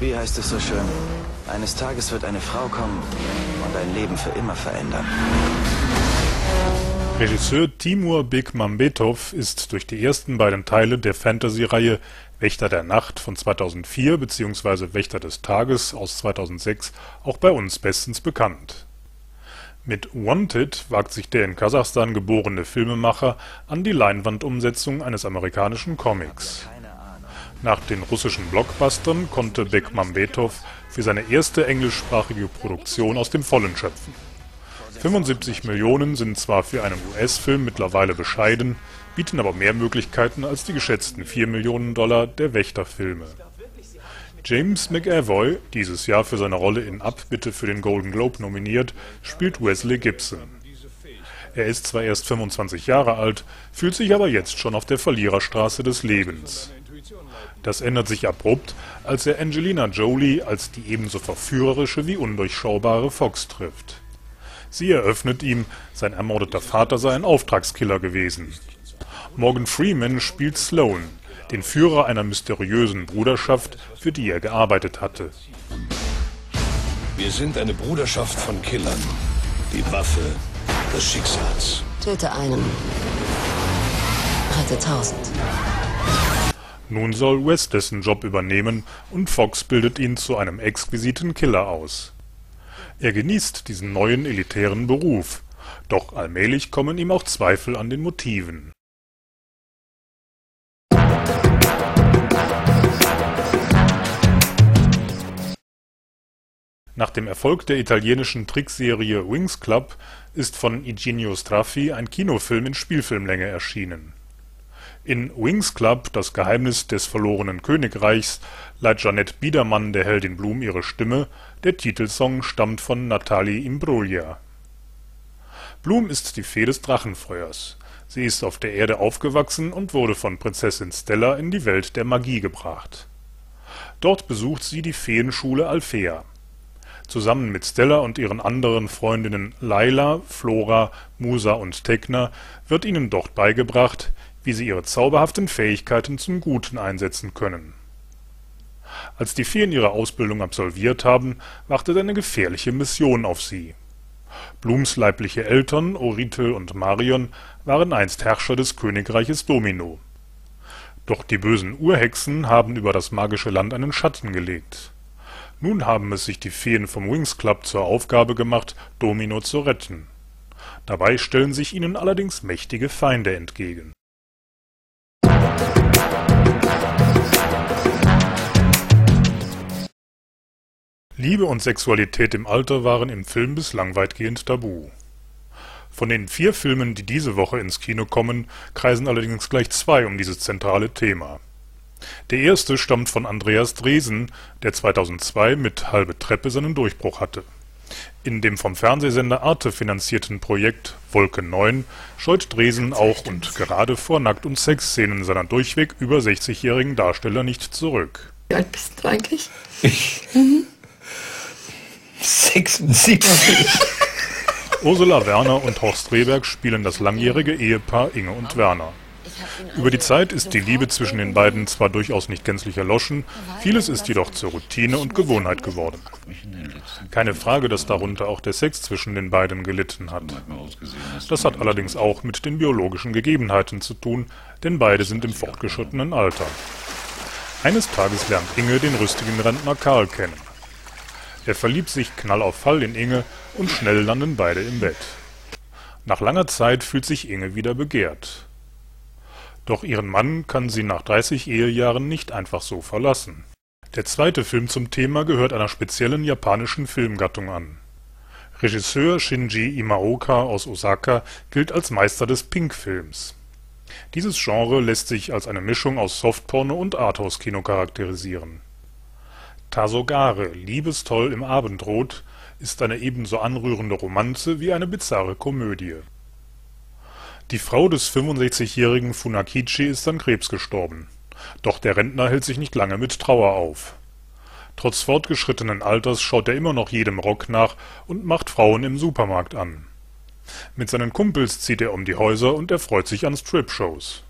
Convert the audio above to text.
heißt es so schön, eines Tages wird eine Frau kommen und dein Leben für immer verändern. Regisseur Timur Bekmambetov ist durch die ersten beiden Teile der Fantasy-Reihe Wächter der Nacht von 2004 bzw. Wächter des Tages aus 2006 auch bei uns bestens bekannt. Mit Wanted wagt sich der in Kasachstan geborene Filmemacher an die Leinwandumsetzung eines amerikanischen Comics. Nach den russischen Blockbustern konnte Bekmambetov für seine erste englischsprachige Produktion aus dem Vollen schöpfen 75 Millionen sind zwar für einen US-Film mittlerweile bescheiden, bieten aber mehr Möglichkeiten als die geschätzten 4 Millionen Dollar der Wächter-Filme. James McAvoy, dieses Jahr für seine Rolle in Abbitte für den Golden Globe nominiert, spielt Wesley Gibson. Er ist zwar erst 25 Jahre alt, fühlt sich aber jetzt schon auf der Verliererstraße des Lebens. Das ändert sich abrupt, als er Angelina Jolie als die ebenso verführerische wie undurchschaubare Fox trifft Sie eröffnet ihm, sein ermordeter Vater sei ein Auftragskiller gewesen. Morgan Freeman spielt Sloan, den Führer einer mysteriösen Bruderschaft, für die er gearbeitet hatte. Wir sind eine Bruderschaft von Killern. Die Waffe des Schicksals. Töte einen. Rette tausend. Nun soll Wes dessen Job übernehmen und Fox bildet ihn zu einem exquisiten Killer aus. Er genießt diesen neuen elitären Beruf, doch allmählich kommen ihm auch Zweifel an den Motiven. Nach dem Erfolg der italienischen Trickserie Winx Club ist von Eugenio Straffi ein Kinofilm in Spielfilmlänge erschienen in Winx Club – Das Geheimnis des verlorenen Königreichs leiht Jeanette Biedermann der Heldin Bloom ihre Stimme, der Titelsong stammt von Natalie Imbruglia. Bloom ist die Fee des Drachenfeuers. Sie ist auf der Erde aufgewachsen und wurde von Prinzessin Stella in die Welt der Magie gebracht. Dort besucht sie die Feenschule Alfea. Zusammen mit Stella und ihren anderen Freundinnen Layla, Flora, Musa und Tekna wird ihnen dort beigebracht wie sie ihre zauberhaften Fähigkeiten zum Guten einsetzen können. Als die Feen ihre Ausbildung absolviert haben, wartet eine gefährliche Mission auf sie. Blums leibliche Eltern, Orithel und Marion, waren einst Herrscher des Königreiches Domino. Doch die bösen Urhexen haben über das magische Land einen Schatten gelegt. Nun haben es sich die Feen vom Wings Club zur Aufgabe gemacht, Domino zu retten. Dabei stellen sich ihnen allerdings mächtige Feinde entgegen Liebe und Sexualität im Alter waren im Film bislang weitgehend tabu. Von den vier Filmen, die diese Woche ins Kino kommen, kreisen allerdings gleich zwei um dieses zentrale Thema. Der erste stammt von Andreas Dresen, der 2002 mit Halbe Treppe seinen Durchbruch hatte. In dem vom Fernsehsender Arte finanzierten Projekt Wolke 9 scheut Dresen auch und gerade vor Nackt- und Sexszenen seiner durchweg über 60-jährigen Darsteller nicht zurück. Wie alt bist du eigentlich? Ich? Mhm. 76. Ursula Werner und Horst Rehberg spielen das langjährige Ehepaar Inge und Werner. Über die Zeit ist die Liebe zwischen den beiden zwar durchaus nicht gänzlich erloschen, vieles ist jedoch zur Routine und Gewohnheit geworden. Keine Frage, dass darunter auch der Sex zwischen den beiden gelitten hat. Das hat allerdings auch mit den biologischen Gegebenheiten zu tun, denn beide sind im fortgeschrittenen Alter. Eines Tages lernt Inge den rüstigen Rentner Karl kennen. Er verliebt sich knall auf Fall in Inge und schnell landen beide im Bett. Nach langer Zeit fühlt sich Inge wieder begehrt. Doch ihren Mann kann sie nach 30 Ehejahren nicht einfach so verlassen. Der zweite Film zum Thema gehört einer speziellen japanischen Filmgattung an. Regisseur Shinji Imaoka aus Osaka gilt als Meister des Pink-Films. Dieses Genre lässt sich als eine Mischung aus Softporno und Arthouse-Kino charakterisieren Tasogare Liebestoll im Abendrot ist eine ebenso anrührende Romanze wie eine bizarre Komödie. Die Frau des 65-jährigen Funakichi ist an Krebs gestorben. Doch der Rentner hält sich nicht lange mit Trauer auf. Trotz fortgeschrittenen Alters schaut er immer noch jedem Rock nach und macht Frauen im Supermarkt an. Mit seinen Kumpels zieht er um die Häuser und erfreut sich an Strip-Shows